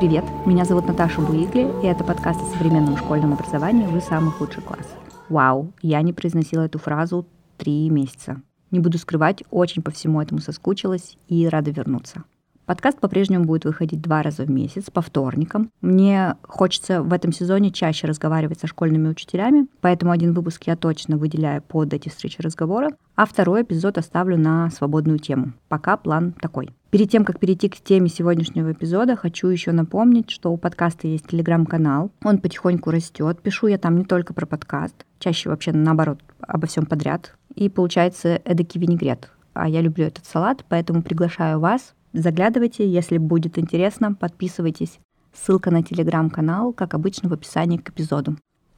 Привет, меня зовут Наташа Буигли, и это подкаст о современном школьном образовании «Вы самый худший класс». Вау, я не произносила эту фразу три месяца. Не буду скрывать, очень по всему этому соскучилась и рада вернуться. Подкаст по-прежнему будет выходить два раза в месяц, по вторникам. Мне хочется в этом сезоне чаще разговаривать со школьными учителями, поэтому один выпуск я точно выделяю под эти встречи разговора, а второй эпизод оставлю на свободную тему. Пока план такой. Перед тем, как перейти к теме сегодняшнего эпизода, хочу еще напомнить, что у подкаста есть телеграм-канал. Он потихоньку растет. Пишу я там не только про подкаст, чаще вообще наоборот обо всем подряд. И получается эдакий винегрет. А я люблю этот салат, поэтому приглашаю вас Заглядывайте, если будет интересно, подписывайтесь. Ссылка на телеграм-канал, как обычно, в описании к эпизоду.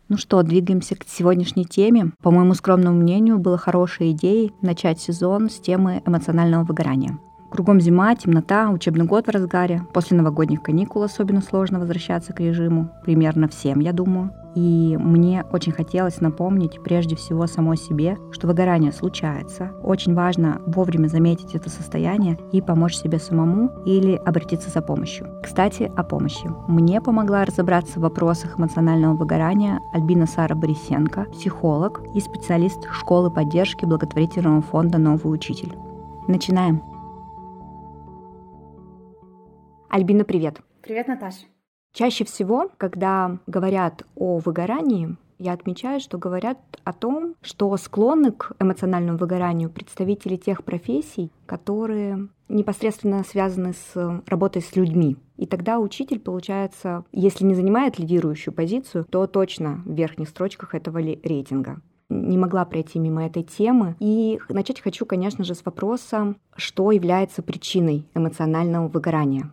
Ну что, двигаемся к сегодняшней теме. По моему скромному мнению, было хорошей идеей начать сезон с темы эмоционального выгорания. Кругом зима, темнота, учебный год в разгаре. После новогодних каникул особенно сложно возвращаться к режиму. Примерно всем, я думаю. И мне очень хотелось напомнить прежде всего самой себе, что выгорание случается. Очень важно вовремя заметить это состояние и помочь себе самому или обратиться за помощью. Кстати, о помощи. Мне помогла разобраться в вопросах эмоционального выгорания Альбина Сара Борисенко, психолог и специалист школы поддержки благотворительного фонда «Новый учитель». Начинаем. Альбина, привет. Привет, Наташа. Чаще всего, когда говорят о выгорании, я отмечаю, что говорят о том, что склонны к эмоциональному выгоранию представители тех профессий, которые непосредственно связаны с работой с людьми. И тогда учитель, получается, если не занимает лидирующую позицию, то точно в верхних строчках этого рейтинга не могла пройти мимо этой темы. И начать хочу, конечно же, с вопроса, что является причиной эмоционального выгорания.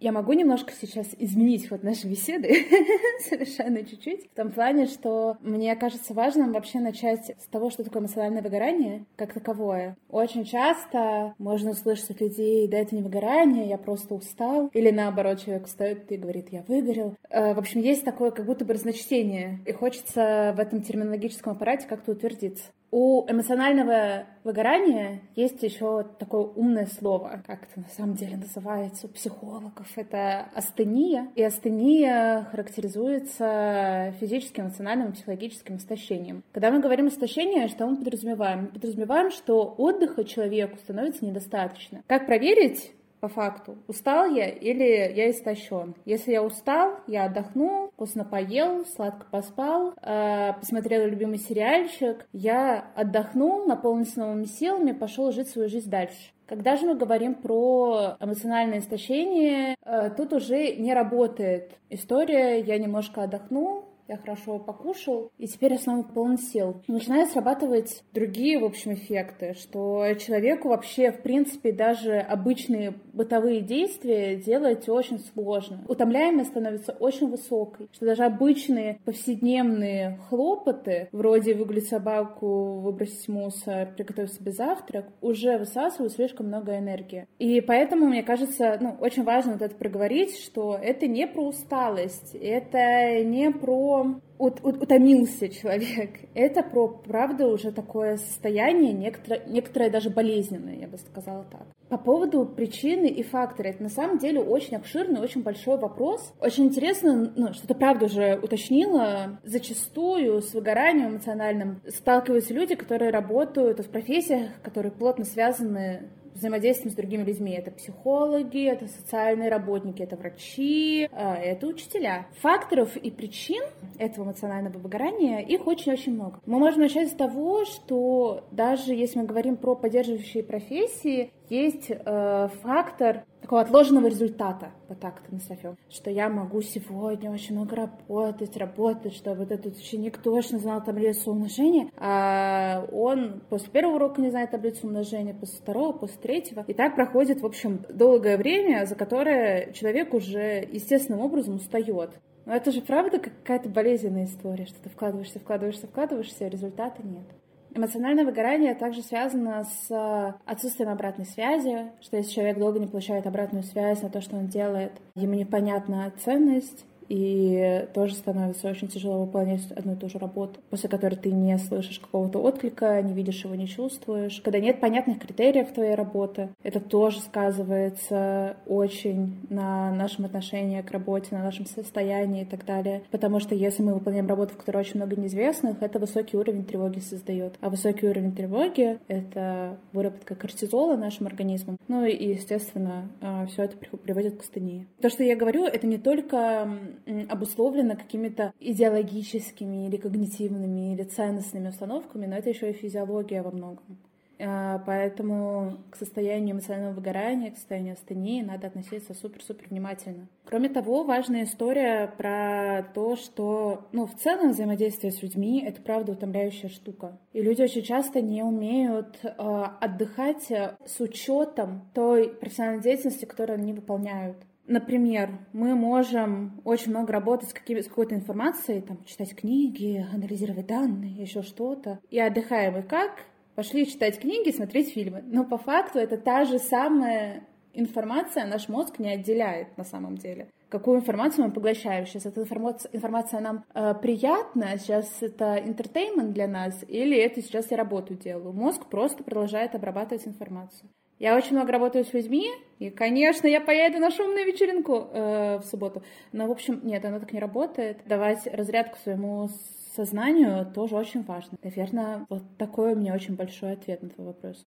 Я могу немножко сейчас изменить ход нашей беседы, совершенно чуть-чуть, в том плане, что мне кажется важным вообще начать с того, что такое эмоциональное выгорание как таковое. Очень часто можно услышать от людей, да это не выгорание, я просто устал, или наоборот, человек встает и говорит, я выгорел. Э, в общем, есть такое как будто бы разночтение, и хочется в этом терминологическом аппарате как-то утвердиться. У эмоционального выгорания есть еще такое умное слово, как это на самом деле называется у психологов. Это астения. И астения характеризуется физическим, эмоциональным, психологическим истощением. Когда мы говорим истощение, что мы подразумеваем? Мы подразумеваем, что отдыха человеку становится недостаточно. Как проверить по факту, устал я или я истощен. Если я устал, я отдохнул, вкусно поел, сладко поспал, э, посмотрел любимый сериальчик, я отдохнул, наполнился новыми силами, пошел жить свою жизнь дальше. Когда же мы говорим про эмоциональное истощение, э, тут уже не работает история «я немножко отдохнул», я хорошо покушал, и теперь я снова полон сил. начинают срабатывать другие, в общем, эффекты, что человеку вообще, в принципе, даже обычные бытовые действия делать очень сложно. Утомляемость становится очень высокой, что даже обычные повседневные хлопоты, вроде выгулить собаку, выбросить мусор, приготовить себе завтрак, уже высасывают слишком много энергии. И поэтому, мне кажется, ну, очень важно вот это проговорить, что это не про усталость, это не про ут, ут, утомился человек. Это про, правда, уже такое состояние, некоторое, некоторое даже болезненное, я бы сказала так. По поводу причины и факторы, это на самом деле очень обширный, очень большой вопрос. Очень интересно, ну, что ты правда уже уточнила, зачастую с выгоранием эмоциональным сталкиваются люди, которые работают в профессиях, которые плотно связаны взаимодействуем с другими людьми. Это психологи, это социальные работники, это врачи, а, это учителя. Факторов и причин этого эмоционального выгорания, их очень-очень много. Мы можем начать с того, что даже если мы говорим про поддерживающие профессии, есть э, фактор такого отложенного результата, вот так это назовем, что я могу сегодня очень много работать, работать, чтобы вот этот ученик точно знал таблицу умножения, а он после первого урока не знает таблицу умножения, после второго, после третьего, и так проходит, в общем, долгое время, за которое человек уже естественным образом устает. Но это же правда какая-то болезненная история, что ты вкладываешься, вкладываешься, вкладываешься, а результата нет. Эмоциональное выгорание также связано с э, отсутствием обратной связи, что если человек долго не получает обратную связь на то, что он делает, ему непонятна ценность и тоже становится очень тяжело выполнять одну и ту же работу, после которой ты не слышишь какого-то отклика, не видишь его, не чувствуешь. Когда нет понятных критериев твоей работы, это тоже сказывается очень на нашем отношении к работе, на нашем состоянии и так далее. Потому что если мы выполняем работу, в которой очень много неизвестных, это высокий уровень тревоги создает. А высокий уровень тревоги — это выработка кортизола нашим организмом. Ну и, естественно, а, все это приводит к астении. То, что я говорю, это не только обусловлено какими-то идеологическими или когнитивными или ценностными установками, но это еще и физиология во многом. А, поэтому к состоянию эмоционального выгорания, к состоянию астении надо относиться супер-супер внимательно. Кроме того, важная история про то, что, ну, в целом взаимодействие с людьми — это, правда, утомляющая штука. И люди очень часто не умеют э, отдыхать с учетом той профессиональной деятельности, которую они выполняют. Например, мы можем очень много работать с, какими, с какой-то информацией, там, читать книги, анализировать данные, еще что-то. И отдыхаем и как? пошли читать книги, смотреть фильмы. Но по факту это та же самая информация, наш мозг не отделяет на самом деле. Какую информацию мы поглощаем? Сейчас эта информация, информация нам э, приятна, сейчас это entertainment для нас, или это сейчас я работу делаю? Мозг просто продолжает обрабатывать информацию. Я очень много работаю с людьми, и, конечно, я поеду на шумную вечеринку э, в субботу. Но, в общем, нет, оно так не работает. Давать разрядку своему сознанию тоже очень важно. Наверное, вот такой у меня очень большой ответ на твой вопрос.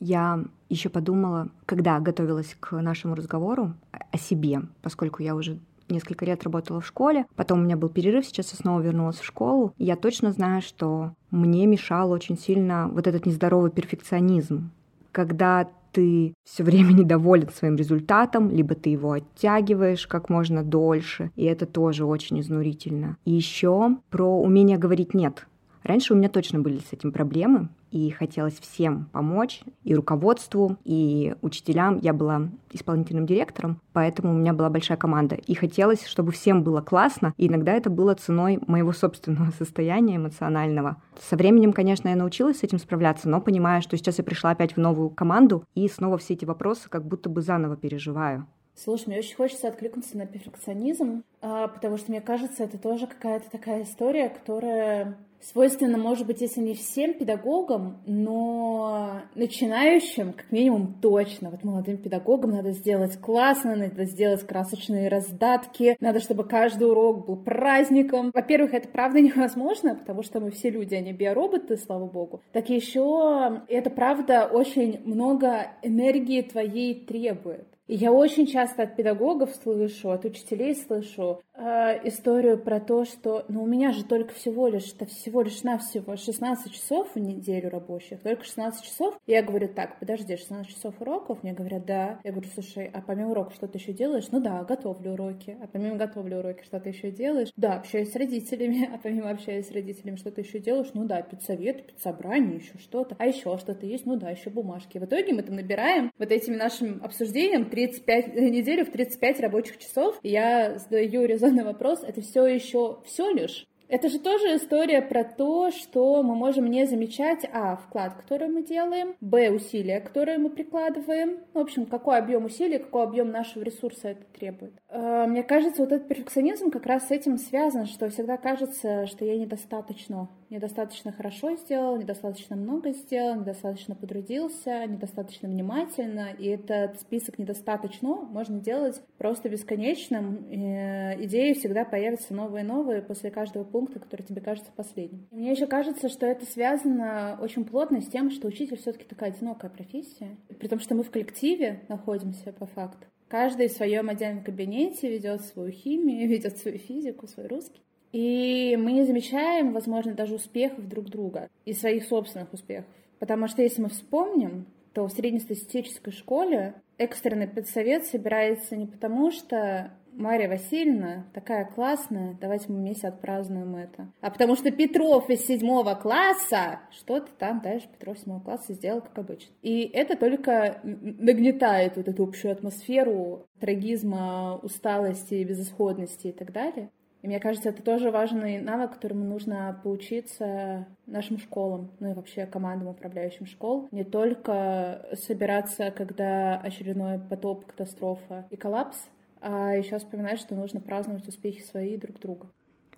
Я еще подумала, когда готовилась к нашему разговору о себе, поскольку я уже несколько лет работала в школе, потом у меня был перерыв, сейчас я снова вернулась в школу, я точно знаю, что мне мешал очень сильно вот этот нездоровый перфекционизм, когда ты все время недоволен своим результатом, либо ты его оттягиваешь как можно дольше, и это тоже очень изнурительно. И еще про умение говорить нет. Раньше у меня точно были с этим проблемы, и хотелось всем помочь, и руководству, и учителям. Я была исполнительным директором, поэтому у меня была большая команда. И хотелось, чтобы всем было классно, и иногда это было ценой моего собственного состояния эмоционального. Со временем, конечно, я научилась с этим справляться, но понимаю, что сейчас я пришла опять в новую команду, и снова все эти вопросы как будто бы заново переживаю. Слушай, мне очень хочется откликнуться на перфекционизм, а, потому что мне кажется, это тоже какая-то такая история, которая свойственно, может быть, если не всем педагогам, но начинающим, как минимум, точно. Вот молодым педагогам надо сделать классно, надо сделать красочные раздатки, надо, чтобы каждый урок был праздником. Во-первых, это правда невозможно, потому что мы все люди, а не биороботы, слава богу. Так еще это правда очень много энергии твоей требует. Я очень часто от педагогов слышу, от учителей слышу э, историю про то, что ну у меня же только всего лишь, это всего лишь навсего 16 часов в неделю рабочих, только 16 часов. Я говорю, так, подожди, 16 часов уроков? Мне говорят, да. Я говорю, слушай, а помимо уроков что ты еще делаешь? Ну да, готовлю уроки. А помимо готовлю уроки что ты еще делаешь? Да, общаюсь с родителями. А помимо общаюсь с родителями, что ты еще делаешь? Ну да, педсовет, педсобрание, еще что-то. А еще что-то есть? Ну да, еще бумажки. В итоге мы там набираем вот этим нашим обсуждением 35, неделю в 35 рабочих часов. Я задаю резонный вопрос, это все еще все лишь это же тоже история про то, что мы можем не замечать, а, вклад, который мы делаем, б, усилия, которые мы прикладываем, в общем, какой объем усилий, какой объем нашего ресурса это требует. Э, мне кажется, вот этот перфекционизм как раз с этим связан, что всегда кажется, что я недостаточно, недостаточно хорошо сделал, недостаточно много сделал, недостаточно потрудился, недостаточно внимательно, и этот список недостаточно можно делать просто бесконечным. И идеи всегда появятся новые и новые после каждого пункта который тебе кажется последним. И мне еще кажется, что это связано очень плотно с тем, что учитель все-таки такая одинокая профессия, при том, что мы в коллективе находимся по факту. Каждый в своем отдельном кабинете ведет свою химию, ведет свою физику, свой русский. И мы не замечаем, возможно, даже успехов друг друга и своих собственных успехов. Потому что если мы вспомним, то в среднестатистической школе экстренный педсовет собирается не потому, что Мария Васильевна такая классная, давайте мы вместе отпразднуем это. А потому что Петров из седьмого класса что-то там дальше Петров седьмого класса сделал, как обычно. И это только нагнетает вот эту общую атмосферу трагизма, усталости, безысходности и так далее. И мне кажется, это тоже важный навык, которому нужно поучиться нашим школам, ну и вообще командам, управляющим школ. Не только собираться, когда очередной потоп, катастрофа и коллапс, а еще вспоминать, что нужно праздновать успехи свои друг друга.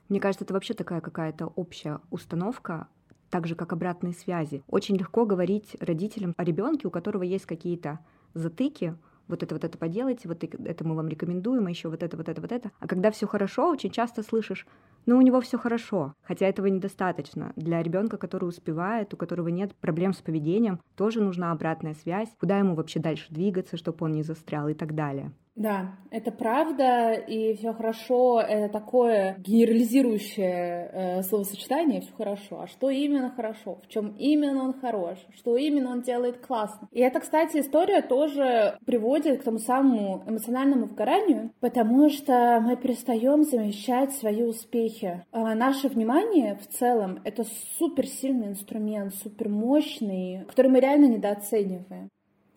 Мне кажется, это вообще такая какая-то общая установка, так же как обратные связи. Очень легко говорить родителям о ребенке, у которого есть какие-то затыки, вот это вот это поделайте, вот это мы вам рекомендуем, а еще вот это вот это вот это. А когда все хорошо, очень часто слышишь, ну у него все хорошо, хотя этого недостаточно. Для ребенка, который успевает, у которого нет проблем с поведением, тоже нужна обратная связь, куда ему вообще дальше двигаться, чтобы он не застрял и так далее. Да, это правда, и все хорошо, это такое генерализирующее э, словосочетание, все хорошо. А что именно хорошо? В чем именно он хорош? Что именно он делает классно? И эта, кстати, история тоже приводит к тому самому эмоциональному выгоранию, потому что мы перестаем замечать свои успехи. А наше внимание в целом это суперсильный инструмент, супермощный, который мы реально недооцениваем.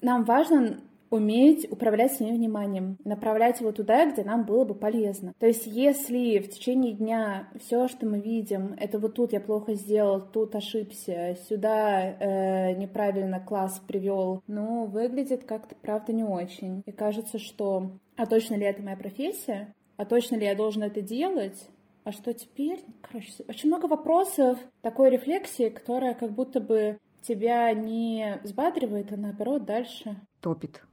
Нам важно уметь управлять своим вниманием, направлять его туда, где нам было бы полезно. То есть, если в течение дня все, что мы видим, это вот тут я плохо сделал, тут ошибся, сюда э, неправильно класс привел, ну, выглядит как-то, правда, не очень. И кажется, что а точно ли это моя профессия? А точно ли я должен это делать? А что теперь? Короче, очень много вопросов такой рефлексии, которая как будто бы тебя не взбадривает, а наоборот дальше топит.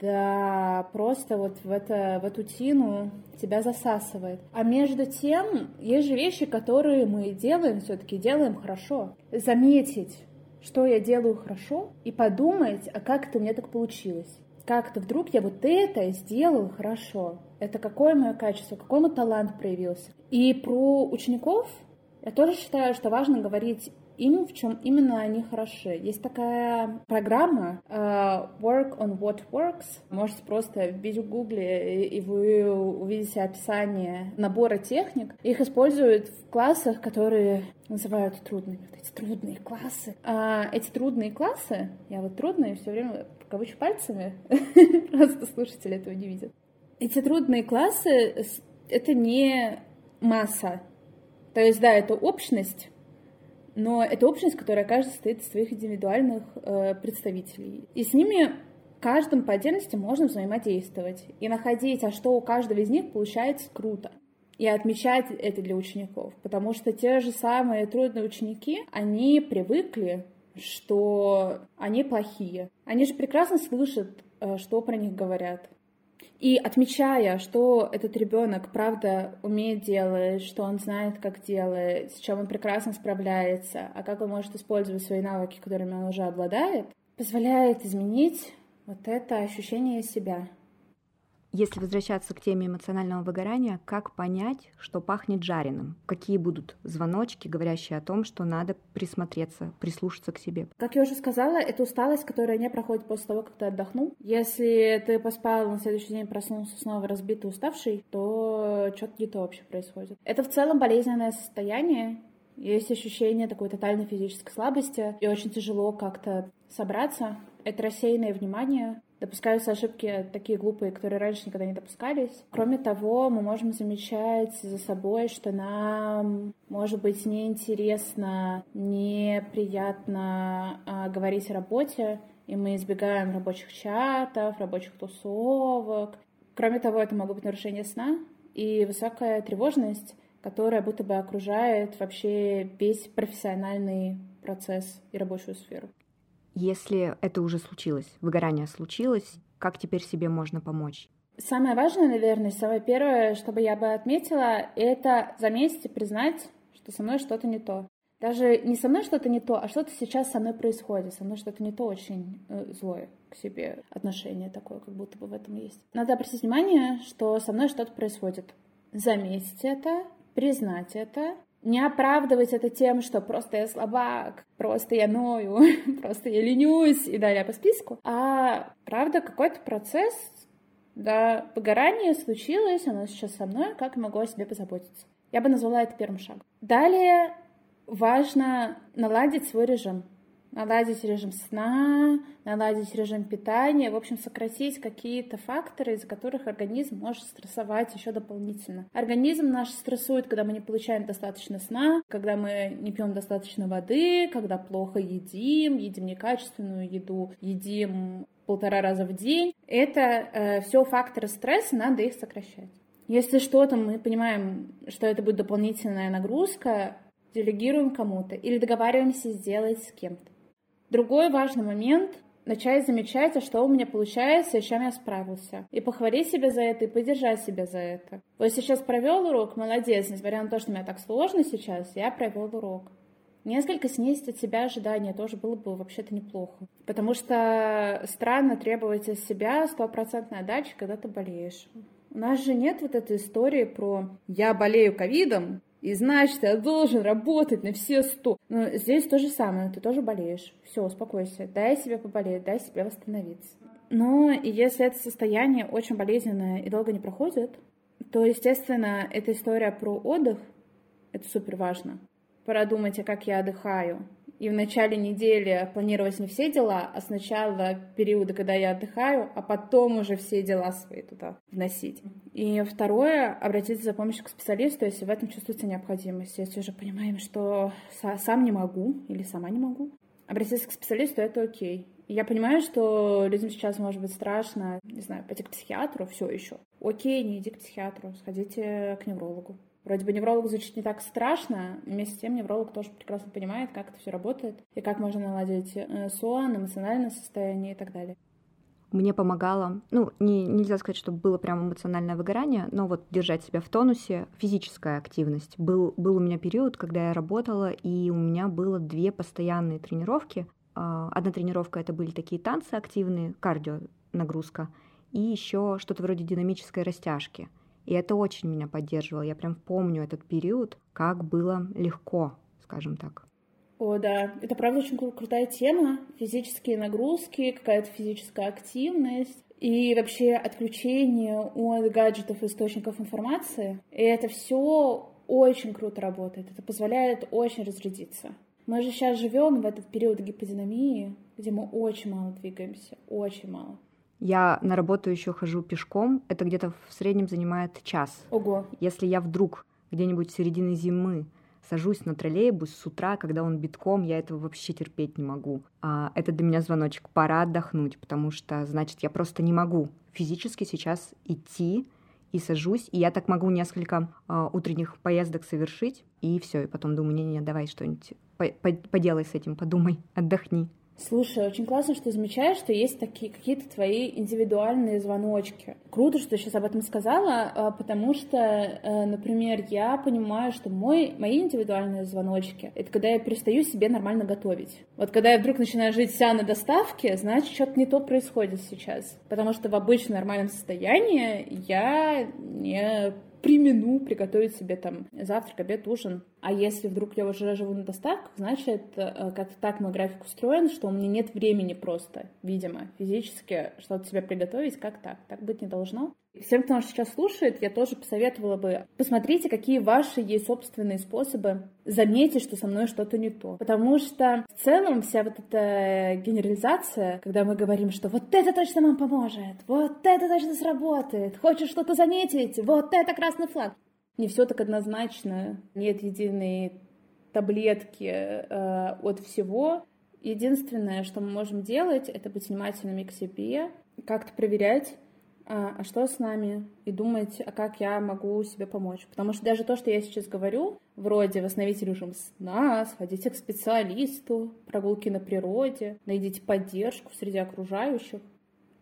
Да, просто вот в, это, в эту тину тебя засасывает. А между тем, есть же вещи, которые мы делаем, все-таки делаем хорошо. Заметить, что я делаю хорошо, и подумать, а как это у меня так получилось. Как-то вдруг я вот это сделал хорошо. Это какое мое качество, какой мой талант проявился. И про учеников я тоже считаю, что важно говорить им, в чем именно они хороши. Есть такая программа uh, Work on What Works. Можете просто вбить в гугле, и вы увидите описание набора техник. Их используют в классах, которые называют трудными. Вот эти трудные классы. А эти трудные классы, я вот трудные все время кавычу пальцами, просто слушатели этого не видят. Эти трудные классы — это не масса. То есть, да, это общность, но это общность, которая каждый состоит из своих индивидуальных э, представителей. И с ними каждым по отдельности можно взаимодействовать и находить, а что у каждого из них получается круто. И отмечать это для учеников, потому что те же самые трудные ученики, они привыкли, что они плохие. Они же прекрасно слышат, э, что про них говорят. И отмечая, что этот ребенок правда умеет делать, что он знает, как делать, с чем он прекрасно справляется, а как он может использовать свои навыки, которыми он уже обладает, позволяет изменить вот это ощущение себя. Если возвращаться к теме эмоционального выгорания, как понять, что пахнет жареным? Какие будут звоночки, говорящие о том, что надо присмотреться, прислушаться к себе? Как я уже сказала, это усталость, которая не проходит после того, как ты отдохнул. Если ты поспал, на следующий день проснулся снова разбитый, уставший, то что-то не то вообще происходит. Это в целом болезненное состояние, есть ощущение такой тотальной физической слабости, и очень тяжело как-то собраться. Это рассеянное внимание, допускаются ошибки такие глупые, которые раньше никогда не допускались. Кроме того, мы можем замечать за собой, что нам может быть неинтересно, неприятно а, говорить о работе, и мы избегаем рабочих чатов, рабочих тусовок. Кроме того, это могут быть нарушения сна и высокая тревожность, которая будто бы окружает вообще весь профессиональный процесс и рабочую сферу. Если это уже случилось, выгорание случилось, как теперь себе можно помочь? Самое важное, наверное, самое первое, что бы я бы отметила, это заметить и признать, что со мной что-то не то. Даже не со мной что-то не то, а что-то сейчас со мной происходит. Со мной что-то не то очень э, злое к себе отношение такое, как будто бы в этом есть. Надо обратить внимание, что со мной что-то происходит. Заметить это, признать это не оправдывать это тем, что просто я слабак, просто я ною, просто я ленюсь и далее по списку, а правда какой-то процесс, да, выгорание случилось, оно сейчас со мной, как я могу о себе позаботиться. Я бы назвала это первым шагом. Далее важно наладить свой режим наладить режим сна, наладить режим питания, в общем, сократить какие-то факторы, из-за которых организм может стрессовать еще дополнительно. Организм наш стрессует, когда мы не получаем достаточно сна, когда мы не пьем достаточно воды, когда плохо едим, едим некачественную еду, едим полтора раза в день. Это э, все факторы стресса, надо их сокращать. Если что-то мы понимаем, что это будет дополнительная нагрузка, делегируем кому-то или договариваемся сделать с кем-то. Другой важный момент — начать замечать, а что у меня получается и чем я справился. И похвалить себя за это, и поддержать себя за это. Вот сейчас провел урок, молодец, несмотря на то, что мне так сложно сейчас, я провел урок. Несколько снизить от себя ожидания тоже было бы вообще-то неплохо. Потому что странно требовать от себя стопроцентной отдачи, когда ты болеешь. У нас же нет вот этой истории про «я болею ковидом, и значит, я должен работать на все сто. Но здесь то же самое, ты тоже болеешь. Все, успокойся, дай себе поболеть, дай себе восстановиться. Но если это состояние очень болезненное и долго не проходит, то, естественно, эта история про отдых, это супер важно. Продумать, а как я отдыхаю, и в начале недели планировать не все дела, а сначала периоды, когда я отдыхаю, а потом уже все дела свои туда вносить. И второе, обратиться за помощью к специалисту, если в этом чувствуется необходимость. Если уже понимаем, что сам не могу или сама не могу, обратиться к специалисту — это окей. я понимаю, что людям сейчас может быть страшно, не знаю, пойти к психиатру все еще. Окей, не иди к психиатру, сходите к неврологу. Вроде бы невролог звучит не так страшно, вместе с тем невролог тоже прекрасно понимает, как это все работает и как можно наладить э, сон, эмоциональное состояние и так далее. Мне помогало, ну, не, нельзя сказать, что было прям эмоциональное выгорание, но вот держать себя в тонусе, физическая активность. Был, был у меня период, когда я работала, и у меня было две постоянные тренировки. А, одна тренировка это были такие танцы активные, кардио нагрузка, и еще что-то вроде динамической растяжки — и это очень меня поддерживало. Я прям помню этот период, как было легко, скажем так. О, да, это правда очень крутая тема. Физические нагрузки, какая-то физическая активность и вообще отключение от гаджетов и источников информации. И это все очень круто работает. Это позволяет очень разрядиться. Мы же сейчас живем в этот период гиподинамии, где мы очень мало двигаемся, очень мало. Я на работу еще хожу пешком, это где-то в среднем занимает час. Ого. Если я вдруг где-нибудь в середине зимы сажусь на троллейбус с утра, когда он битком, я этого вообще терпеть не могу. А, это для меня звоночек, пора отдохнуть, потому что, значит, я просто не могу физически сейчас идти и сажусь, и я так могу несколько а, утренних поездок совершить, и все, и потом думаю, не-не, давай что-нибудь по -по поделай с этим, подумай, отдохни. Слушай, очень классно, что замечаешь, что есть такие какие-то твои индивидуальные звоночки. Круто, что ты сейчас об этом сказала, а, потому что, э, например, я понимаю, что мой, мои индивидуальные звоночки — это когда я перестаю себе нормально готовить. Вот когда я вдруг начинаю жить вся на доставке, значит, что-то не то происходит сейчас. Потому что в обычном нормальном состоянии я не примену приготовить себе там завтрак, обед, ужин. А если вдруг я уже живу на доставках, значит, э, как-то так мой график устроен, что у меня нет времени просто, видимо, физически что-то себе приготовить, как так? Так быть не должно. Всем, кто нас сейчас слушает, я тоже посоветовала бы, посмотрите, какие ваши есть собственные способы заметить, что со мной что-то не то. Потому что в целом вся вот эта генерализация, когда мы говорим, что вот это точно вам поможет, вот это точно сработает, хочешь что-то заметить, вот это красный флаг. Не все так однозначно, нет единой таблетки э, от всего. Единственное, что мы можем делать, это быть внимательными к себе, как-то проверять, а, а что с нами, и думать, а как я могу себе помочь. Потому что даже то, что я сейчас говорю, вроде восстановить режим сна, сходите к специалисту, прогулки на природе, найдите поддержку среди окружающих,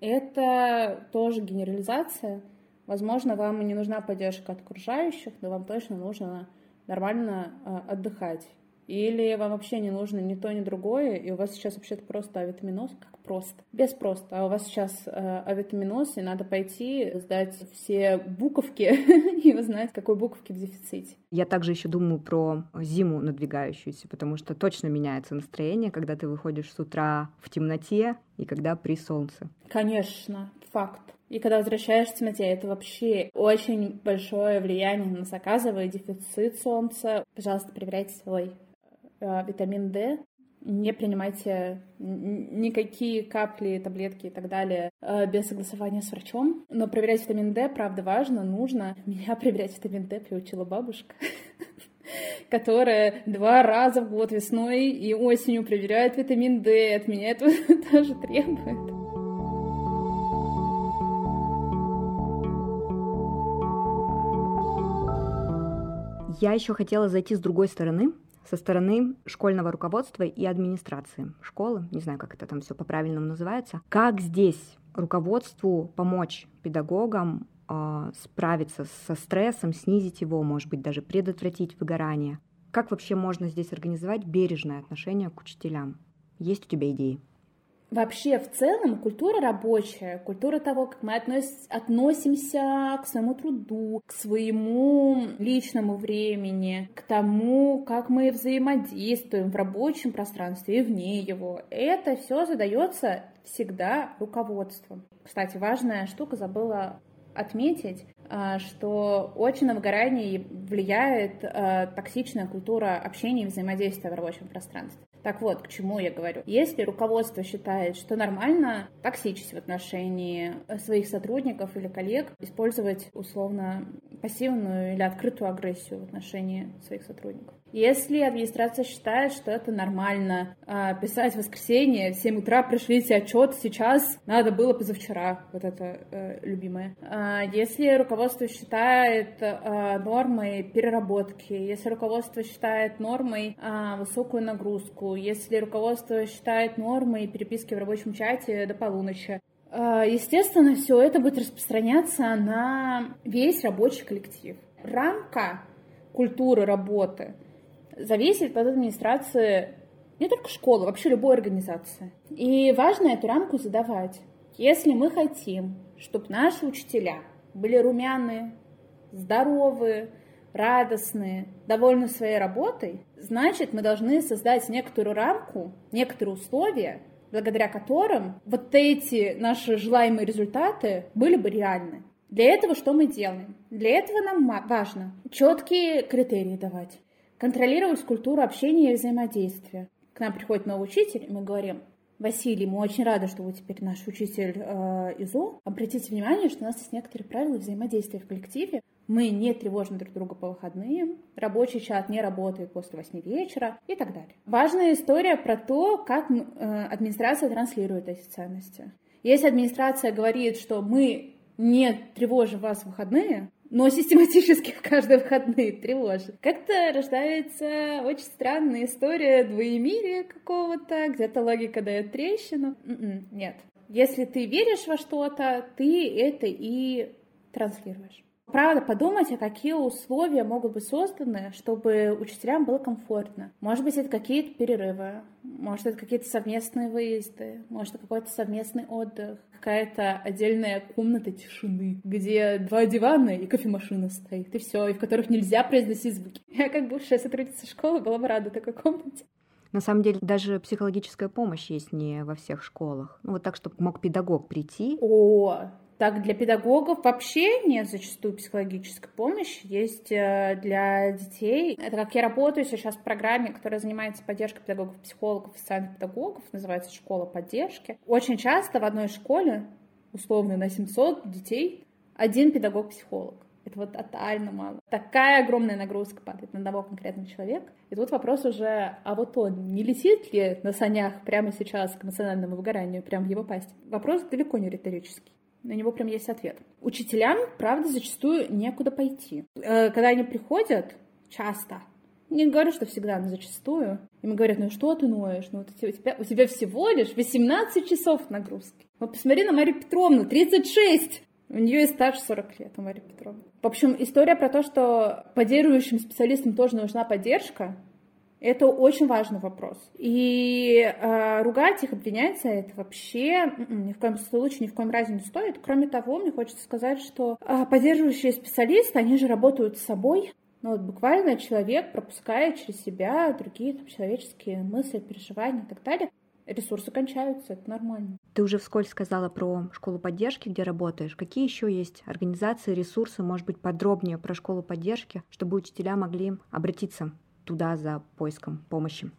это тоже генерализация. Возможно, вам не нужна поддержка от окружающих, но вам точно нужно нормально э, отдыхать. Или вам вообще не нужно ни то, ни другое, и у вас сейчас вообще-то просто авитаминоз, как просто, без просто, а у вас сейчас э, авитаминоз, и надо пойти сдать все буковки и узнать, какой буковки в дефиците. Я также еще думаю про зиму надвигающуюся, потому что точно меняется настроение, когда ты выходишь с утра в темноте и когда при солнце. Конечно, факт. И когда возвращаешься в темноте, это вообще очень большое влияние на нас оказывает дефицит солнца. Пожалуйста, проверяйте свой Э, витамин D, не принимайте никакие капли, таблетки и так далее э, без согласования с врачом. Но проверять витамин D, правда, важно, нужно. Меня проверять витамин D приучила бабушка которая два раза в год весной и осенью проверяет витамин D, от меня это тоже требует. Я еще хотела зайти с другой стороны, со стороны школьного руководства и администрации школы, не знаю, как это там все по-правильному называется, как здесь руководству помочь педагогам э, справиться со стрессом, снизить его, может быть, даже предотвратить выгорание. Как вообще можно здесь организовать бережное отношение к учителям? Есть у тебя идеи? Вообще, в целом, культура рабочая, культура того, как мы относ, относимся к своему труду, к своему личному времени, к тому, как мы взаимодействуем в рабочем пространстве и вне его, это все задается всегда руководством. Кстати, важная штука забыла отметить, а, что очень на выгорание влияет а, токсичная культура общения и взаимодействия в рабочем пространстве. Так вот, к чему я говорю. Если руководство считает, что нормально токсичить в отношении своих сотрудников или коллег, использовать условно пассивную или открытую агрессию в отношении своих сотрудников. Если администрация считает, что это нормально, э, писать в воскресенье в 7 утра пришлите отчет сейчас, надо было позавчера, вот это э, любимое. Э, если руководство считает э, нормой переработки, если руководство считает нормой э, высокую нагрузку, если руководство считает нормой переписки в рабочем чате до полуночи, Естественно, все это будет распространяться на весь рабочий коллектив. Рамка культуры работы зависит от администрации не только школы, вообще любой организации. И важно эту рамку задавать. Если мы хотим, чтобы наши учителя были румяные, здоровые, радостные, довольны своей работой, значит, мы должны создать некоторую рамку, некоторые условия, благодаря которым вот эти наши желаемые результаты были бы реальны. Для этого что мы делаем? Для этого нам важно четкие критерии давать, контролировать культуру общения и взаимодействия. К нам приходит новый учитель, и мы говорим, Василий, мы очень рады, что вы теперь наш учитель э, ИЗО. Обратите внимание, что у нас есть некоторые правила взаимодействия в коллективе. Мы не тревожим друг друга по выходным, рабочий чат не работает после 8 вечера и так далее. Важная история про то, как э, администрация транслирует эти ценности. Если администрация говорит, что мы не тревожим вас в выходные, но систематически в каждые выходные тревожит. Как-то рождается очень странная история двоемирия какого-то, где-то логика дает трещину. М-м, нет. Если ты веришь во что-то, ты это и транслируешь. Правда, подумать, а какие условия могут быть созданы, чтобы учителям было комфортно. Может быть, это какие-то перерывы, может, это какие-то совместные выезды, может, это какой-то совместный отдых, какая-то отдельная комната тишины, где два дивана и кофемашина стоит, и все, и в которых нельзя произносить звуки. Я как бывшая сотрудница школы была бы рада такой комнате. На самом деле, даже психологическая помощь есть не во всех школах. Ну, вот так, чтобы мог педагог прийти. О, так, для педагогов вообще нет зачастую психологической помощи. Есть э, для детей. Это как я работаю сейчас в программе, которая занимается поддержкой педагогов, психологов социальных педагогов. Называется «Школа поддержки». Очень часто в одной школе, условно на 700 детей, один педагог-психолог. Это вот тотально мало. Такая огромная нагрузка падает на одного конкретного человека. И тут вопрос уже, а вот он не летит ли на санях прямо сейчас к эмоциональному выгоранию, прямо в его пасть? Вопрос далеко не риторический на него прям есть ответ. Учителям, правда, зачастую некуда пойти. Э, когда они приходят, часто, не говорю, что всегда, но зачастую, им говорят, ну что ты ноешь? Ну вот у тебя, у тебя всего лишь 18 часов нагрузки. Вот посмотри на Марию Петровну, 36! У нее и стаж 40 лет, у Марии Петровны. В общем, история про то, что поддерживающим специалистам тоже нужна поддержка, это очень важный вопрос. И э, ругать их, обвинять за это вообще м-м, ни в коем случае, ни в коем разе не стоит. Кроме того, мне хочется сказать, что э, поддерживающие специалисты, они же работают с собой. Ну вот буквально человек пропускает через себя другие там, человеческие мысли, переживания и так далее. Ресурсы кончаются, это нормально. Ты уже вскользь сказала про школу поддержки, где работаешь. Какие еще есть организации, ресурсы, может быть, подробнее про школу поддержки, чтобы учителя могли обратиться туда за поиском помощи.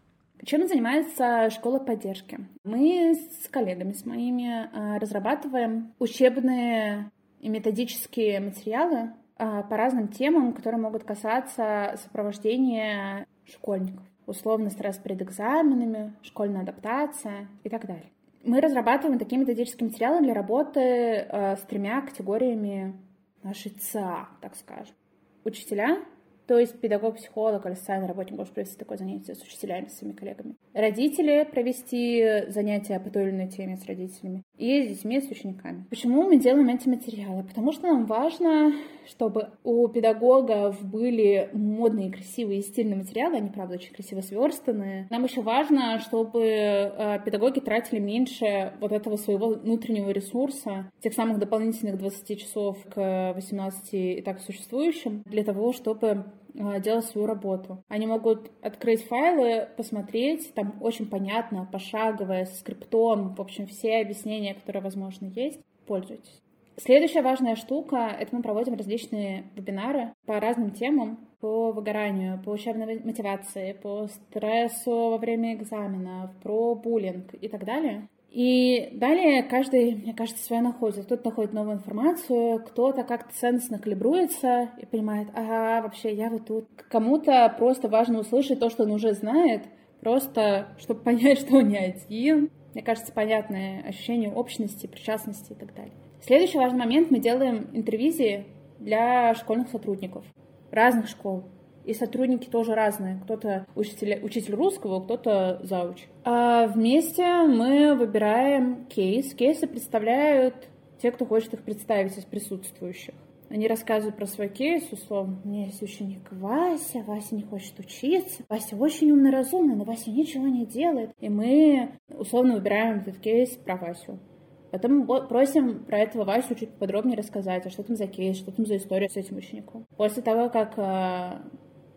Чем занимается школа поддержки? Мы с коллегами, с моими, а, разрабатываем учебные и методические материалы а, по разным темам, которые могут касаться сопровождения школьников. Условно стресс перед экзаменами, школьная адаптация и так далее. Мы разрабатываем такие методические материалы для работы а, с тремя категориями нашей ЦА, так скажем. Учителя, То есть педагог, психолог или социальный работник может провести такое занятие с учителями, с своими коллегами. Родители провести занятия по той или иной теме с родителями. И с детьми, с учениками. Почему мы делаем эти материалы? Потому что нам важно, чтобы у педагогов были модные, красивые и стильные материалы, они, правда, очень красиво сверстанные. Нам еще важно, чтобы э, педагоги тратили меньше вот этого своего внутреннего ресурса, тех самых дополнительных 20 часов к 18 и так существующим, для того, чтобы делать свою работу. Они могут открыть файлы, посмотреть, там очень понятно, пошаговое, с скриптом, в общем, все объяснения, которые, возможно, есть. Пользуйтесь. Следующая важная штука — это мы проводим различные вебинары по разным темам, по выгоранию, по учебной мотивации, по стрессу во время экзаменов, про буллинг и так далее. И далее каждый, мне кажется, свое находит. Кто-то находит новую информацию, кто-то как-то ценностно калибруется и понимает, ага, вообще я вот тут. Кому-то просто важно услышать то, что он уже знает, просто чтобы понять, что он не один. Мне кажется, понятное ощущение общности, причастности и так далее. Следующий важный момент. Мы делаем интервизии для школьных сотрудников разных школ. И сотрудники тоже разные. Кто-то учитель, учитель русского, кто-то зауч. А вместе мы выбираем кейс. Кейсы представляют те, кто хочет их представить из присутствующих. Они рассказывают про свой кейс, условно. У меня есть ученик Вася, Вася не хочет учиться, Вася очень умный, разумный, но Вася ничего не делает. И мы условно выбираем этот кейс про Васю. Потом просим про этого Васю чуть подробнее рассказать, а что там за кейс, что там за история с этим учеником. После того, как а,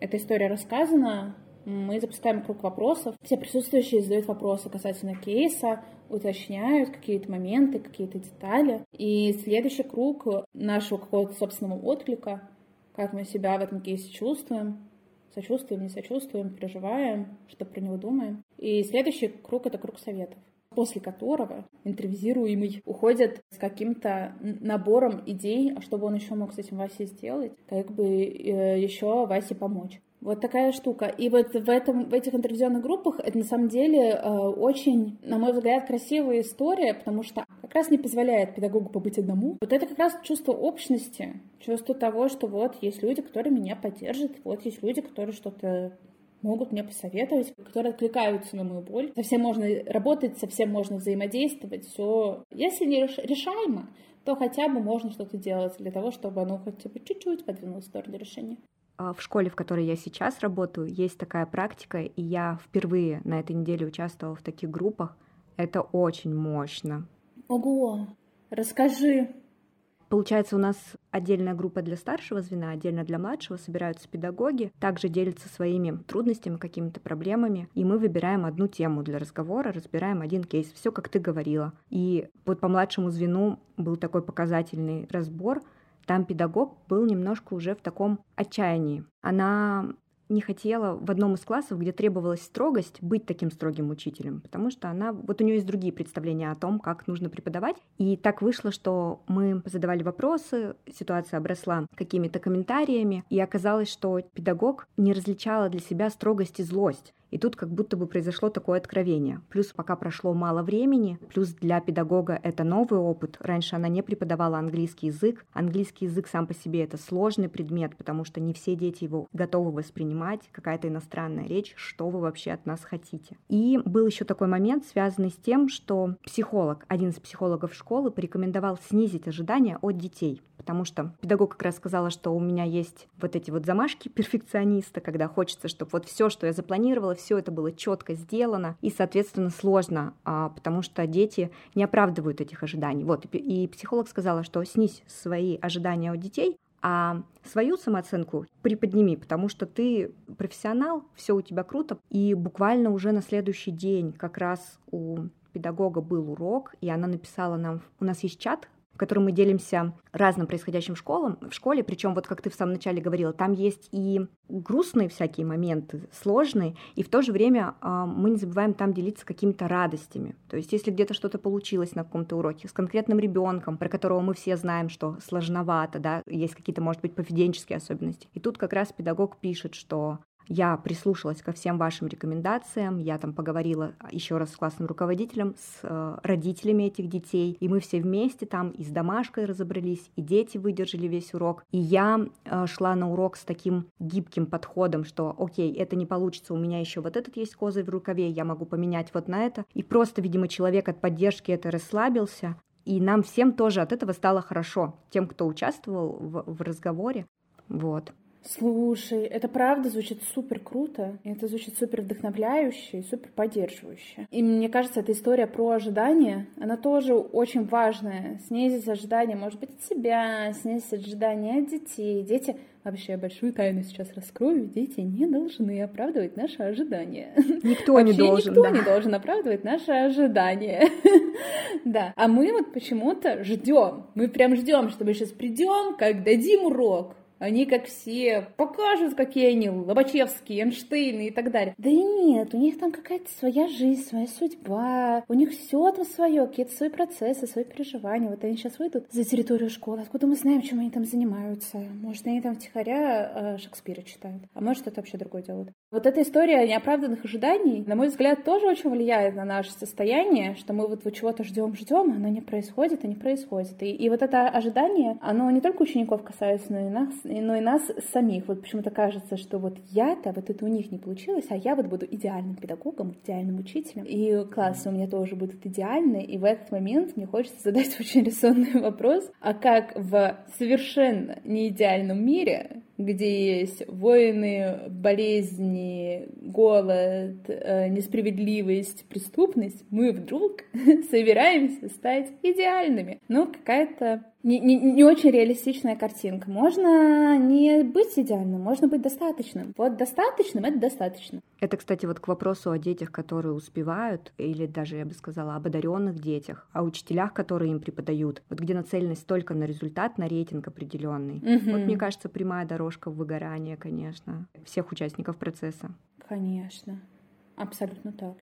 эта история рассказана, мы запускаем круг вопросов. Все присутствующие задают вопросы касательно кейса, уточняют какие-то моменты, какие-то детали. И следующий круг нашего какого-то собственного отклика, как мы себя в этом кейсе чувствуем, сочувствуем, не сочувствуем, переживаем, что про него думаем. И следующий круг — это круг советов после которого интервьюируемый уходит с каким-то набором идей, а чтобы он еще мог с этим Васей сделать, как бы э, еще Васе помочь. Вот такая штука. И вот в, этом, в этих интервизионных группах это на самом деле э, очень, на мой взгляд, красивая история, потому что как раз не позволяет педагогу побыть одному. Вот это как раз чувство общности, чувство того, что вот есть люди, которые меня поддержат, вот есть люди, которые что-то могут мне посоветовать, которые откликаются на мою боль. Со всем можно работать, со всем можно взаимодействовать, все. Если не решаемо, то хотя бы можно что-то делать для того, чтобы оно хотя бы чуть-чуть подвинулось в сторону решения. А в школе, в которой я сейчас работаю, есть такая практика, и я впервые на этой неделе участвовала в таких группах. Это очень мощно. Ого! Расскажи, Получается, у нас отдельная группа для старшего звена, отдельно для младшего собираются педагоги, также делятся своими трудностями, какими-то проблемами, и мы выбираем одну тему для разговора, разбираем один кейс, все как ты говорила. И вот по младшему звену был такой показательный разбор, там педагог был немножко уже в таком отчаянии. Она не хотела в одном из классов, где требовалась строгость, быть таким строгим учителем, потому что она, вот у нее есть другие представления о том, как нужно преподавать. И так вышло, что мы задавали вопросы, ситуация обросла какими-то комментариями, и оказалось, что педагог не различала для себя строгость и злость. И тут как будто бы произошло такое откровение. Плюс пока прошло мало времени, плюс для педагога это новый опыт. Раньше она не преподавала английский язык. Английский язык сам по себе это сложный предмет, потому что не все дети его готовы воспринимать. Какая-то иностранная речь, что вы вообще от нас хотите. И был еще такой момент, связанный с тем, что психолог, один из психологов школы порекомендовал снизить ожидания от детей потому что педагог как раз сказала, что у меня есть вот эти вот замашки перфекциониста, когда хочется, чтобы вот все, что я запланировала, все это было четко сделано, и, соответственно, сложно, а, потому что дети не оправдывают этих ожиданий. Вот, и психолог сказала, что снизь свои ожидания у детей, а свою самооценку приподними, потому что ты профессионал, все у тебя круто, и буквально уже на следующий день как раз у педагога был урок, и она написала нам, у нас есть чат, в котором мы делимся разным происходящим школам, в школе, причем вот как ты в самом начале говорила, там есть и грустные всякие моменты, сложные, и в то же время э, мы не забываем там делиться какими-то радостями. То есть если где-то что-то получилось на каком-то уроке с конкретным ребенком, про которого мы все знаем, что сложновато, да, есть какие-то, может быть, поведенческие особенности. И тут как раз педагог пишет, что Я прислушалась ко всем вашим рекомендациям, я там поговорила еще раз с классным руководителем, с э, родителями этих детей, и мы все вместе там и с домашкой разобрались, и дети выдержали весь урок. И я э, шла на урок с таким гибким подходом, что окей, это не получится, у меня еще вот этот есть козырь в рукаве, я могу поменять вот на это. И просто, видимо, человек от поддержки это расслабился, и нам всем тоже от этого стало хорошо, тем, кто участвовал в, в разговоре. Вот. Слушай, это правда звучит супер круто, это звучит супер вдохновляюще и супер поддерживающе. И мне кажется, эта история про ожидания, она тоже очень важная. Снизить ожидания, может быть, от себя, снизить ожидания от детей. Дети Вообще, большую тайну сейчас раскрою. Дети не должны оправдывать наши ожидания. Никто не должен. Никто не должен оправдывать наши ожидания. Да. А мы вот почему-то ждем. Мы прям ждем, что мы сейчас придем, как дадим урок они как все покажут, какие они Лобачевские, Эйнштейны и так далее. Да и нет, у них там какая-то своя жизнь, своя судьба, у них все там свое, какие-то свои процессы, свои переживания. Вот они сейчас выйдут за территорию школы, откуда мы знаем, чем они там занимаются? Может, они там втихаря э, Шекспира читают, а может, это вообще другое делают. Вот эта история неоправданных ожиданий, на мой взгляд, тоже очень влияет на наше состояние, что мы вот, чего-то ждем, ждем, оно не происходит и не происходит. И, и вот это ожидание, оно не только учеников касается, но и нас, но и нас самих. Вот почему-то кажется, что вот я-то, вот это у них не получилось, а я вот буду идеальным педагогом, идеальным учителем. И классы у меня тоже будут идеальны. И в этот момент мне хочется задать очень резонный вопрос, а как в совершенно неидеальном мире где есть войны, болезни, голод, э, несправедливость, преступность, мы вдруг собираемся стать идеальными. Ну, какая-то не, не, не очень реалистичная картинка. Можно не быть идеальным, можно быть достаточным. Вот достаточным — это достаточно. Это, кстати, вот к вопросу о детях, которые успевают, или даже, я бы сказала, об одаренных детях, о учителях, которые им преподают, вот где нацеленность только на результат, на рейтинг определенный. Угу. Вот, мне кажется, прямая дорожка в выгорание, конечно, всех участников процесса. Конечно, абсолютно так.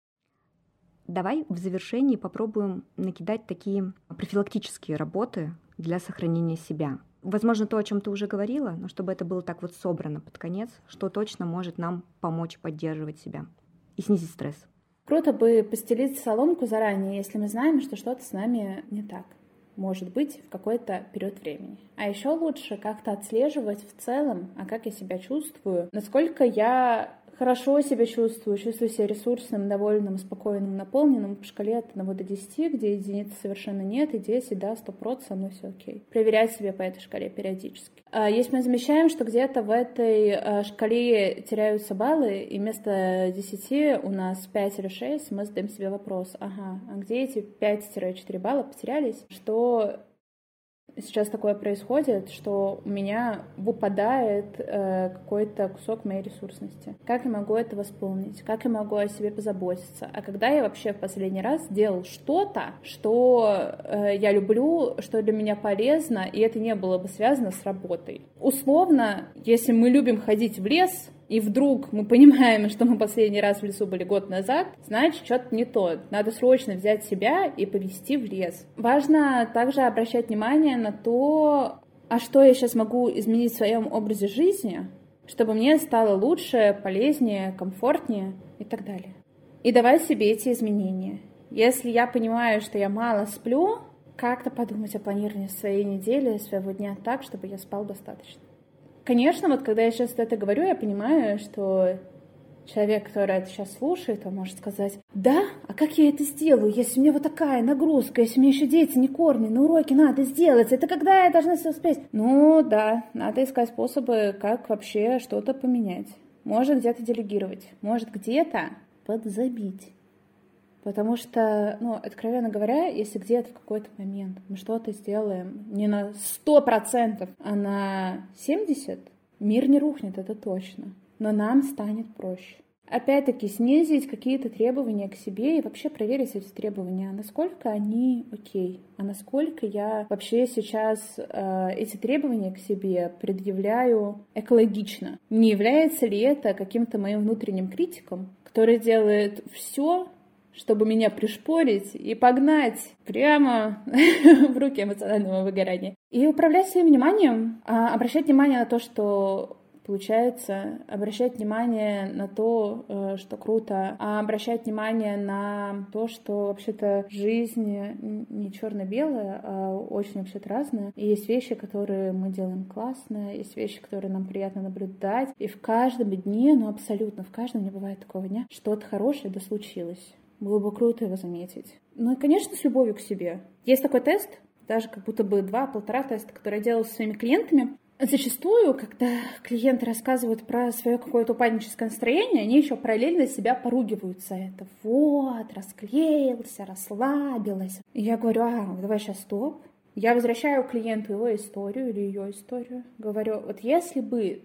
Давай в завершении попробуем накидать такие профилактические работы для сохранения себя. Возможно, то, о чем ты уже говорила, но чтобы это было так вот собрано под конец, что точно может нам помочь поддерживать себя и снизить стресс. Круто бы постелить соломку заранее, если мы знаем, что что-то с нами не так может быть в какой-то период времени. А еще лучше как-то отслеживать в целом, а как я себя чувствую, насколько я хорошо себя чувствую, чувствую себя ресурсным, довольным, спокойным, наполненным по шкале от 1 до 10, где единиц совершенно нет, и 10, да, 100%, со мной все окей. Проверять себя по этой шкале периодически. А если мы замечаем, что где-то в этой а, шкале теряются баллы, и вместо 10 у нас 5 или 6, мы задаем себе вопрос, ага, а где эти 5-4 балла потерялись? Что сейчас такое происходит, что у меня выпадает э, какой-то кусок моей ресурсности. Как я могу это восполнить? Как я могу о себе позаботиться? А когда я вообще в последний раз делал что-то, что э, я люблю, что для меня полезно, и это не было бы связано с работой? Условно, если мы любим ходить в лес, и вдруг мы понимаем, что мы последний раз в лесу были год назад, значит, что-то не то. Надо срочно взять себя и повести в лес. Важно также обращать внимание на то, а что я сейчас могу изменить в своем образе жизни, чтобы мне стало лучше, полезнее, комфортнее и так далее. И давать себе эти изменения. Если я понимаю, что я мало сплю, как-то подумать о планировании своей недели, своего дня так, чтобы я спал достаточно. Конечно, вот когда я сейчас это говорю, я понимаю, что человек, который это сейчас слушает, он может сказать, да, а как я это сделаю, если у меня вот такая нагрузка, если у меня еще дети не кормят, на уроки надо сделать, это когда я должна все успеть? Ну да, надо искать способы, как вообще что-то поменять. Может где-то делегировать, может где-то подзабить. Потому что, ну, откровенно говоря, если где-то в какой-то момент мы что-то сделаем не на 100%, а на 70%, мир не рухнет, это точно. Но нам станет проще. Опять-таки, снизить какие-то требования к себе и вообще проверить эти требования, насколько они окей, а насколько я вообще сейчас э, эти требования к себе предъявляю экологично. Не является ли это каким-то моим внутренним критиком, который делает все, чтобы меня пришпорить и погнать прямо в руки эмоционального выгорания. И управлять своим вниманием, а, обращать внимание на то, что получается обращать внимание на то, э, что круто, а обращать внимание на то, что вообще-то жизнь не черно-белая, а очень вообще-то разная. И есть вещи, которые мы делаем классно, есть вещи, которые нам приятно наблюдать. И в каждом дне, ну абсолютно в каждом не бывает такого дня, что-то хорошее да случилось. Было бы круто его заметить. Ну и, конечно, с любовью к себе. Есть такой тест, даже как будто бы два-полтора теста, которые я делала со своими клиентами. Зачастую, когда клиенты рассказывают про свое какое-то упадническое настроение, они еще параллельно себя поругивают за это. Вот, расклеился, расслабилась. И я говорю, а, давай сейчас стоп. Я возвращаю клиенту его историю или ее историю. Говорю, вот если бы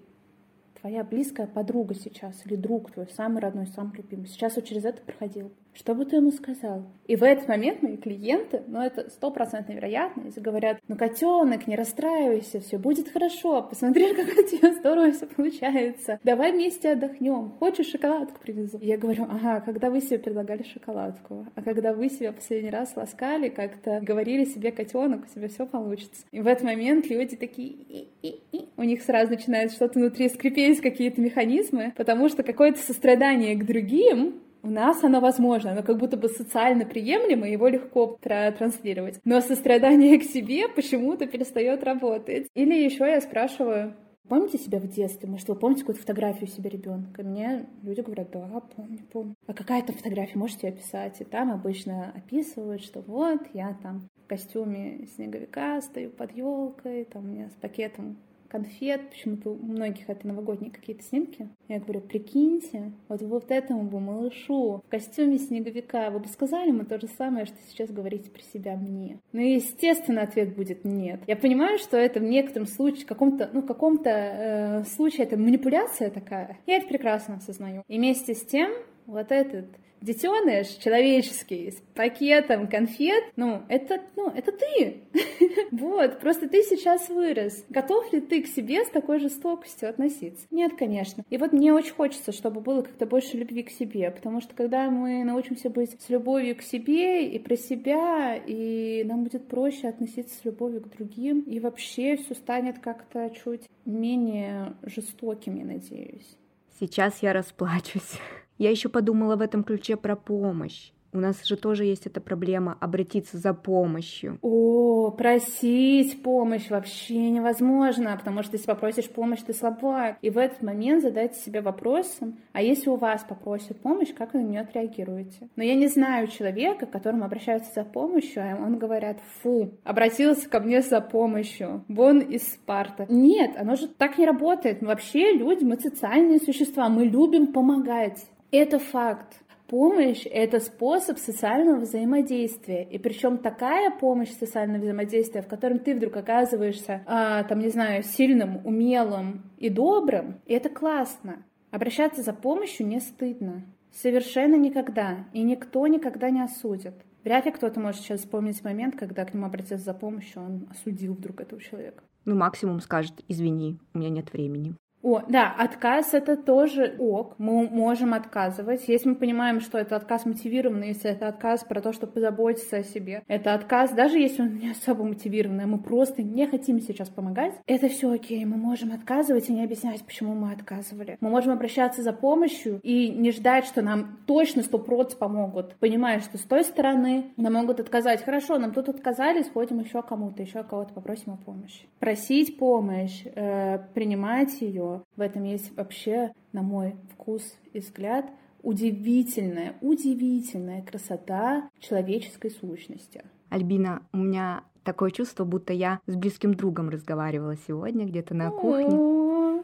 твоя близкая подруга сейчас или друг твой, самый родной, самый любимый, сейчас вот через это проходил, что бы ты ему сказал? И в этот момент мои клиенты, ну это стопроцентная вероятность, говорят, ну котенок, не расстраивайся, все будет хорошо, посмотри, как у тебя здорово все получается, давай вместе отдохнем, хочешь шоколадку привезу? Я говорю, ага, когда вы себе предлагали шоколадку, а когда вы себя последний раз ласкали, как-то говорили себе, котенок, у тебя все получится. И в этот момент люди такие, и, и, и. у них сразу начинает что-то внутри скрипеть, какие-то механизмы, потому что какое-то сострадание к другим у нас оно возможно, оно как будто бы социально приемлемо, его легко транслировать. Но сострадание к себе почему-то перестает работать. Или еще я спрашиваю, Помните себя в детстве? Может, вы помните какую-то фотографию себя ребенка? Мне люди говорят, да, помню, помню. А какая то фотография, можете описать? И там обычно описывают, что вот я там в костюме снеговика стою под елкой, там у меня с пакетом конфет, почему-то у многих это новогодние какие-то снимки. Я говорю, прикиньте, вот вот этому бы малышу в костюме снеговика, вы бы сказали ему то же самое, что сейчас говорите про себя мне. Ну естественно, ответ будет нет. Я понимаю, что это в некотором случае, в каком-то, ну, каком-то э, случае это манипуляция такая. Я это прекрасно осознаю. И вместе с тем, вот этот детеныш человеческий с пакетом конфет, ну, это, ну, это ты. вот, просто ты сейчас вырос. Готов ли ты к себе с такой жестокостью относиться? Нет, конечно. И вот мне очень хочется, чтобы было как-то больше любви к себе, потому что когда мы научимся быть с любовью к себе и про себя, и нам будет проще относиться с любовью к другим, и вообще все станет как-то чуть менее жестоким, я надеюсь. Сейчас я расплачусь. Я еще подумала в этом ключе про помощь. У нас же тоже есть эта проблема обратиться за помощью. О, просить помощь вообще невозможно, потому что если попросишь помощь, ты слабая. И в этот момент задайте себе вопросом, а если у вас попросят помощь, как вы на нее отреагируете? Но я не знаю человека, к которому обращаются за помощью, а он говорят, фу, обратился ко мне за помощью, вон из Спарта. Нет, оно же так не работает. Вообще люди, мы социальные существа, мы любим помогать. Это факт. Помощь — это способ социального взаимодействия. И причем такая помощь социального взаимодействия, в котором ты вдруг оказываешься, а, там, не знаю, сильным, умелым и добрым, и это классно. Обращаться за помощью не стыдно. Совершенно никогда. И никто никогда не осудит. Вряд ли кто-то может сейчас вспомнить момент, когда к нему обратился за помощью, он осудил вдруг этого человека. Ну, максимум скажет, извини, у меня нет времени. О, да, отказ это тоже ок. Мы можем отказывать. Если мы понимаем, что это отказ мотивированный, если это отказ про то, чтобы позаботиться о себе, это отказ, даже если он не особо мотивированный, мы просто не хотим сейчас помогать, это все окей. Мы можем отказывать и не объяснять, почему мы отказывали. Мы можем обращаться за помощью и не ждать, что нам точно сто процентов помогут. Понимая, что с той стороны нам могут отказать. Хорошо, нам тут отказали, сходим еще кому-то, еще кого-то попросим о помощи. Просить помощь, э, принимать ее, в этом есть вообще, на мой вкус и взгляд, удивительная, удивительная красота человеческой сущности. Альбина, у меня такое чувство, будто я с близким другом разговаривала сегодня где-то на кухне.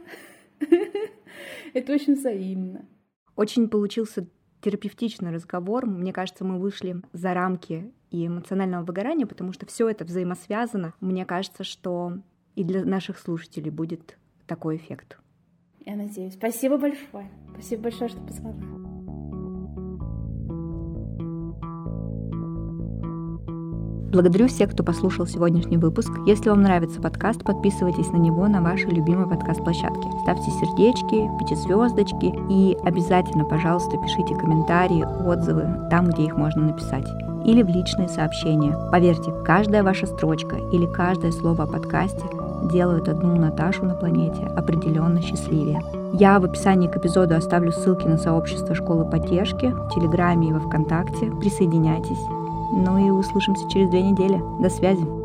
Это очень взаимно. Очень получился терапевтичный разговор. Мне кажется, мы вышли за рамки и эмоционального выгорания, потому что все это взаимосвязано. Мне кажется, что и для наших слушателей будет такой эффект. Я надеюсь. Спасибо большое. Спасибо большое, что позвала. Благодарю всех, кто послушал сегодняшний выпуск. Если вам нравится подкаст, подписывайтесь на него на вашей любимой подкаст-площадке. Ставьте сердечки, пятизвездочки и обязательно, пожалуйста, пишите комментарии, отзывы там, где их можно написать или в личные сообщения. Поверьте, каждая ваша строчка или каждое слово о подкасте делают одну Наташу на планете определенно счастливее. Я в описании к эпизоду оставлю ссылки на сообщество школы поддержки в Телеграме и во Вконтакте. Присоединяйтесь. Ну и услышимся через две недели. До связи.